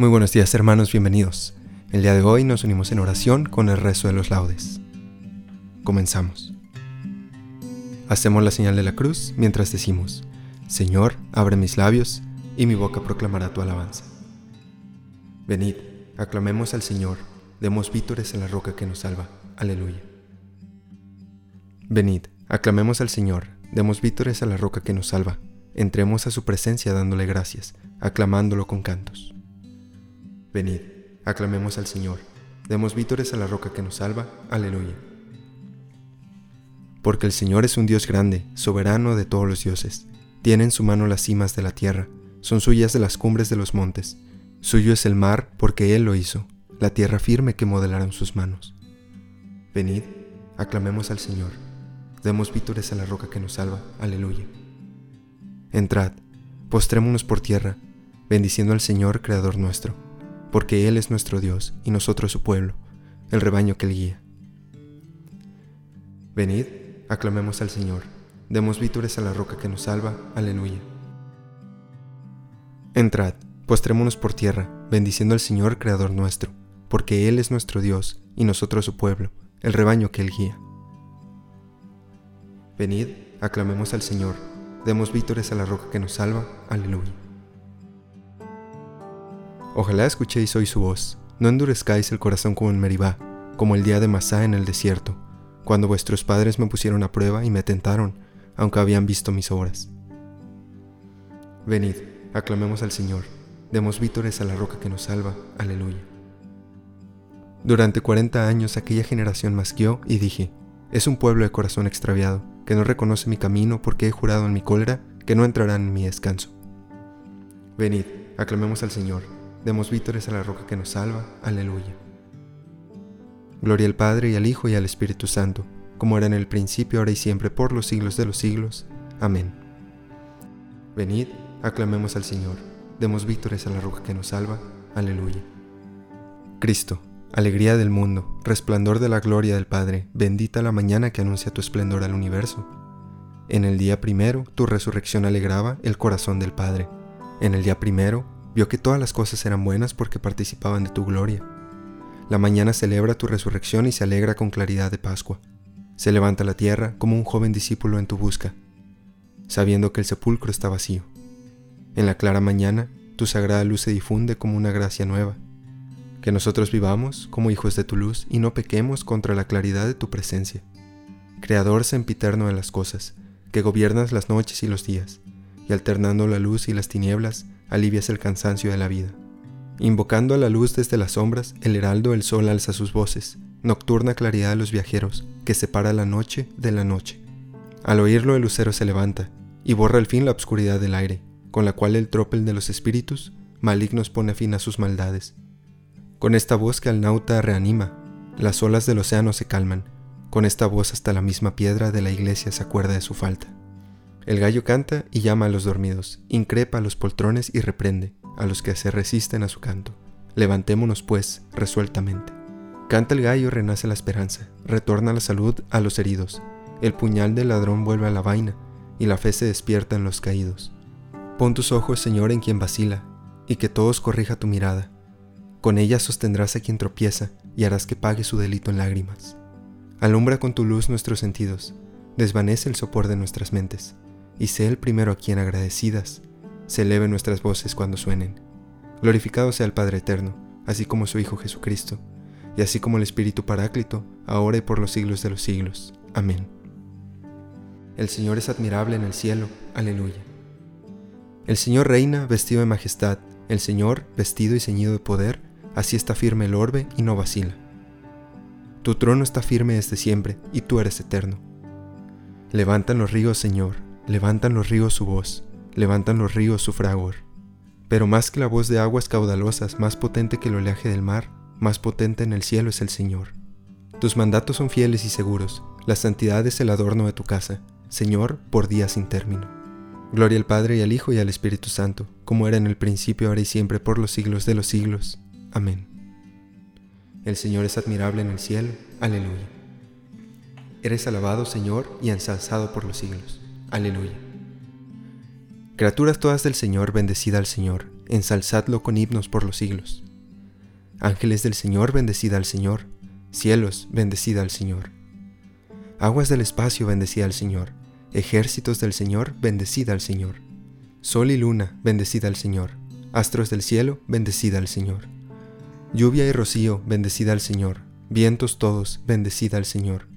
Muy buenos días hermanos, bienvenidos. El día de hoy nos unimos en oración con el resto de los laudes. Comenzamos. Hacemos la señal de la cruz mientras decimos, Señor, abre mis labios y mi boca proclamará tu alabanza. Venid, aclamemos al Señor, demos vítores a la roca que nos salva. Aleluya. Venid, aclamemos al Señor, demos vítores a la roca que nos salva. Entremos a su presencia dándole gracias, aclamándolo con cantos. Venid, aclamemos al Señor, demos vítores a la roca que nos salva. Aleluya. Porque el Señor es un Dios grande, soberano de todos los dioses. Tiene en su mano las cimas de la tierra, son suyas las cumbres de los montes. Suyo es el mar, porque Él lo hizo, la tierra firme que modelaron sus manos. Venid, aclamemos al Señor, demos vítores a la roca que nos salva. Aleluya. Entrad, postrémonos por tierra, bendiciendo al Señor, Creador nuestro porque Él es nuestro Dios y nosotros su pueblo, el rebaño que Él guía. Venid, aclamemos al Señor, demos vítores a la roca que nos salva, aleluya. Entrad, postrémonos por tierra, bendiciendo al Señor, Creador nuestro, porque Él es nuestro Dios y nosotros su pueblo, el rebaño que Él guía. Venid, aclamemos al Señor, demos vítores a la roca que nos salva, aleluya. Ojalá escuchéis hoy su voz, no endurezcáis el corazón como en Meribá, como el día de Masá en el desierto, cuando vuestros padres me pusieron a prueba y me tentaron, aunque habían visto mis obras. Venid, aclamemos al Señor, demos vítores a la roca que nos salva, aleluya. Durante cuarenta años aquella generación masqueó y dije, es un pueblo de corazón extraviado, que no reconoce mi camino porque he jurado en mi cólera que no entrarán en mi descanso. Venid, aclamemos al Señor, Demos vítores a la roca que nos salva. Aleluya. Gloria al Padre y al Hijo y al Espíritu Santo, como era en el principio, ahora y siempre, por los siglos de los siglos. Amén. Venid, aclamemos al Señor. Demos vítores a la roca que nos salva. Aleluya. Cristo, alegría del mundo, resplandor de la gloria del Padre, bendita la mañana que anuncia tu esplendor al universo. En el día primero, tu resurrección alegraba el corazón del Padre. En el día primero, vio que todas las cosas eran buenas porque participaban de tu gloria. La mañana celebra tu resurrección y se alegra con claridad de Pascua. Se levanta la tierra como un joven discípulo en tu busca, sabiendo que el sepulcro está vacío. En la clara mañana, tu sagrada luz se difunde como una gracia nueva. Que nosotros vivamos como hijos de tu luz y no pequemos contra la claridad de tu presencia. Creador sempiterno de las cosas, que gobiernas las noches y los días, y alternando la luz y las tinieblas, alivias el cansancio de la vida. Invocando a la luz desde las sombras, el heraldo del sol alza sus voces, nocturna claridad de los viajeros, que separa la noche de la noche. Al oírlo el lucero se levanta, y borra al fin la obscuridad del aire, con la cual el tropel de los espíritus malignos pone fin a sus maldades. Con esta voz que al nauta reanima, las olas del océano se calman, con esta voz hasta la misma piedra de la iglesia se acuerda de su falta. El gallo canta y llama a los dormidos, increpa a los poltrones y reprende a los que se resisten a su canto. Levantémonos, pues, resueltamente. Canta el gallo, renace la esperanza, retorna la salud a los heridos, el puñal del ladrón vuelve a la vaina, y la fe se despierta en los caídos. Pon tus ojos, Señor, en quien vacila, y que todos corrija tu mirada. Con ella sostendrás a quien tropieza, y harás que pague su delito en lágrimas. Alumbra con tu luz nuestros sentidos, desvanece el sopor de nuestras mentes, y sé el primero a quien agradecidas se eleven nuestras voces cuando suenen. Glorificado sea el Padre Eterno, así como su Hijo Jesucristo, y así como el Espíritu Paráclito, ahora y por los siglos de los siglos. Amén. El Señor es admirable en el cielo. Aleluya. El Señor reina vestido de majestad, el Señor vestido y ceñido de poder, así está firme el orbe y no vacila. Tu trono está firme desde siempre, y tú eres eterno. Levantan los ríos, Señor, levantan los ríos su voz levantan los ríos su fragor. Pero más que la voz de aguas caudalosas, más potente que el oleaje del mar, más potente en el cielo es el Señor. Tus mandatos son fieles y seguros, la santidad es el adorno de tu casa, Señor, por días sin término. Gloria al Padre y al Hijo y al Espíritu Santo, como era en el principio, ahora y siempre, por los siglos de los siglos. Amén. El Señor es admirable en el cielo. Aleluya. Eres alabado, Señor, y ensalzado por los siglos. Aleluya. Criaturas todas del Señor, bendecida al Señor, ensalzadlo con himnos por los siglos. Ángeles del Señor, bendecida al Señor, cielos, bendecida al Señor. Aguas del espacio, bendecida al Señor, ejércitos del Señor, bendecida al Señor. Sol y luna, bendecida al Señor, astros del cielo, bendecida al Señor. Lluvia y rocío, bendecida al Señor, vientos todos, bendecida al Señor.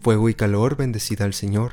Fuego y calor, bendecida al Señor,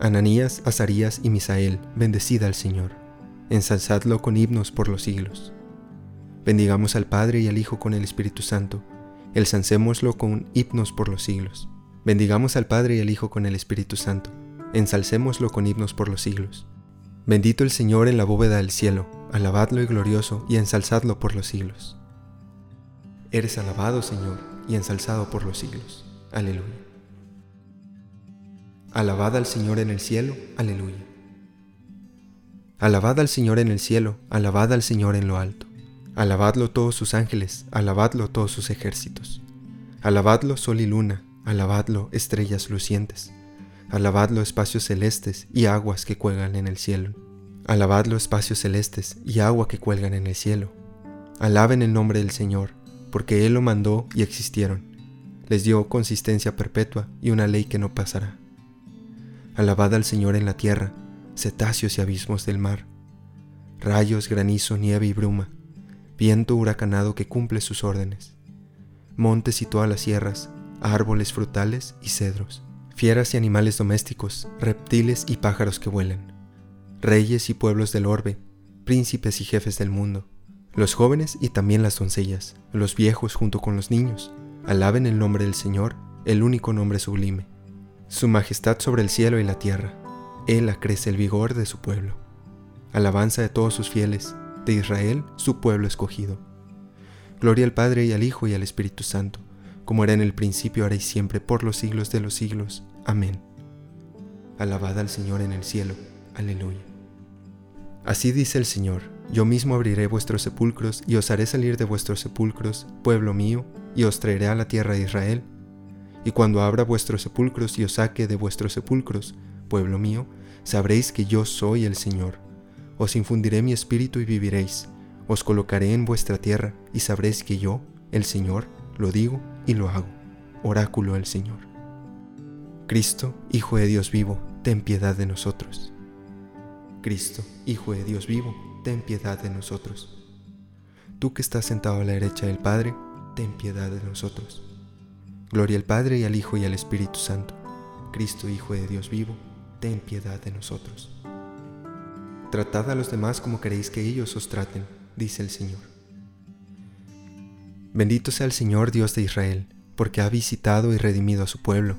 Ananías, Azarías y Misael, bendecida al Señor, ensalzadlo con himnos por los siglos. Bendigamos al Padre y al Hijo con el Espíritu Santo, ensalcémoslo con himnos por los siglos. Bendigamos al Padre y al Hijo con el Espíritu Santo, ensalcémoslo con himnos por los siglos. Bendito el Señor en la bóveda del cielo, alabadlo y glorioso y ensalzadlo por los siglos. Eres alabado, Señor, y ensalzado por los siglos. Aleluya. Alabad al Señor en el cielo, aleluya. Alabad al Señor en el cielo, alabad al Señor en lo alto. Alabadlo todos sus ángeles, alabadlo todos sus ejércitos. Alabadlo sol y luna, alabadlo estrellas lucientes. Alabadlo espacios celestes y aguas que cuelgan en el cielo. Alabadlo espacios celestes y agua que cuelgan en el cielo. Alaben el nombre del Señor, porque Él lo mandó y existieron. Les dio consistencia perpetua y una ley que no pasará. Alabad al Señor en la tierra, cetáceos y abismos del mar, rayos, granizo, nieve y bruma, viento huracanado que cumple sus órdenes, montes y todas las sierras, árboles frutales y cedros, fieras y animales domésticos, reptiles y pájaros que vuelan, reyes y pueblos del orbe, príncipes y jefes del mundo, los jóvenes y también las doncellas, los viejos junto con los niños, alaben el nombre del Señor, el único nombre sublime su majestad sobre el cielo y la tierra. Él acrece el vigor de su pueblo. Alabanza de todos sus fieles, de Israel, su pueblo escogido. Gloria al Padre y al Hijo y al Espíritu Santo, como era en el principio, ahora y siempre, por los siglos de los siglos. Amén. Alabad al Señor en el cielo. Aleluya. Así dice el Señor, yo mismo abriré vuestros sepulcros y os haré salir de vuestros sepulcros, pueblo mío, y os traeré a la tierra de Israel y cuando abra vuestros sepulcros y os saque de vuestros sepulcros, pueblo mío, sabréis que yo soy el Señor. Os infundiré mi espíritu y viviréis, Os colocaré en vuestra tierra y sabréis que yo, el Señor, lo digo y lo hago. Oráculo del Señor. Cristo, Hijo de Dios vivo, ten piedad de nosotros. Cristo, Hijo de Dios vivo, ten piedad de nosotros. Tú que estás sentado a la derecha del Padre, ten piedad de nosotros. Gloria al Padre y al Hijo y al Espíritu Santo. Cristo, Hijo de Dios vivo, ten piedad de nosotros. Tratad a los demás como queréis que ellos os traten, dice el Señor. Bendito sea el Señor Dios de Israel, porque ha visitado y redimido a su pueblo,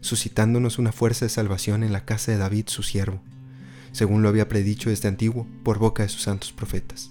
suscitándonos una fuerza de salvación en la casa de David su siervo, según lo había predicho desde antiguo por boca de sus santos profetas.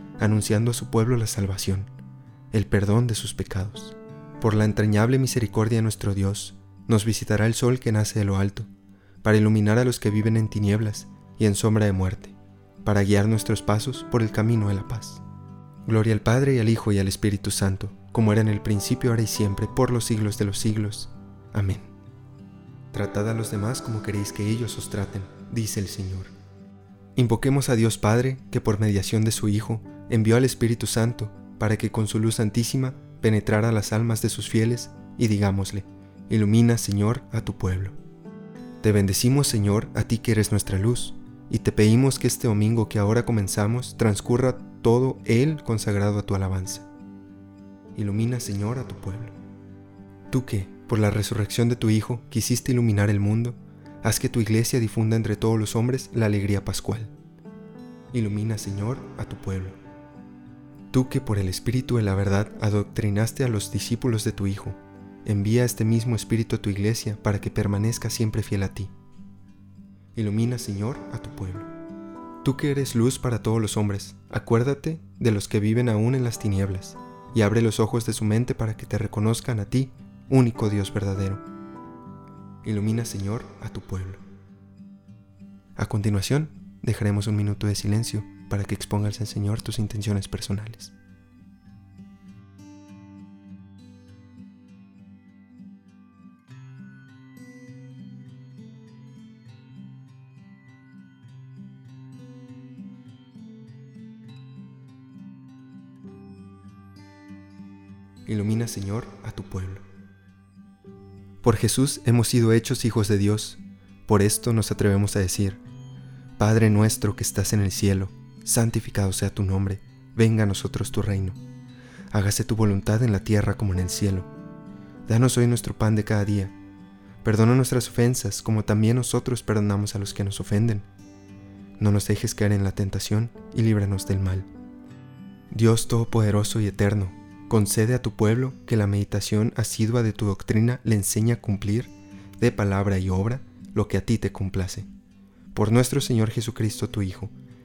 anunciando a su pueblo la salvación, el perdón de sus pecados. Por la entrañable misericordia de nuestro Dios, nos visitará el sol que nace de lo alto, para iluminar a los que viven en tinieblas y en sombra de muerte, para guiar nuestros pasos por el camino de la paz. Gloria al Padre y al Hijo y al Espíritu Santo, como era en el principio, ahora y siempre, por los siglos de los siglos. Amén. Tratad a los demás como queréis que ellos os traten, dice el Señor. Invoquemos a Dios Padre, que por mediación de su Hijo envió al Espíritu Santo, para que con su luz santísima penetrara las almas de sus fieles, y digámosle, ilumina, Señor, a tu pueblo. Te bendecimos, Señor, a ti que eres nuestra luz, y te pedimos que este domingo que ahora comenzamos transcurra todo él consagrado a tu alabanza. Ilumina, Señor, a tu pueblo. Tú que, por la resurrección de tu Hijo, quisiste iluminar el mundo, haz que tu iglesia difunda entre todos los hombres la alegría pascual. Ilumina, Señor, a tu pueblo. Tú que por el Espíritu de la verdad adoctrinaste a los discípulos de tu Hijo, envía este mismo Espíritu a tu iglesia para que permanezca siempre fiel a ti. Ilumina, Señor, a tu pueblo. Tú que eres luz para todos los hombres, acuérdate de los que viven aún en las tinieblas, y abre los ojos de su mente para que te reconozcan a ti, único Dios verdadero. Ilumina, Señor, a tu pueblo. A continuación, dejaremos un minuto de silencio para que expongas al Señor tus intenciones personales. Ilumina, Señor, a tu pueblo. Por Jesús hemos sido hechos hijos de Dios. Por esto nos atrevemos a decir, Padre nuestro que estás en el cielo, santificado sea tu nombre, venga a nosotros tu reino. Hágase tu voluntad en la tierra como en el cielo. Danos hoy nuestro pan de cada día. Perdona nuestras ofensas como también nosotros perdonamos a los que nos ofenden. No nos dejes caer en la tentación y líbranos del mal. Dios Todopoderoso y Eterno, Concede a tu pueblo que la meditación asidua de tu doctrina le enseñe a cumplir, de palabra y obra, lo que a ti te complace. Por nuestro Señor Jesucristo, tu Hijo,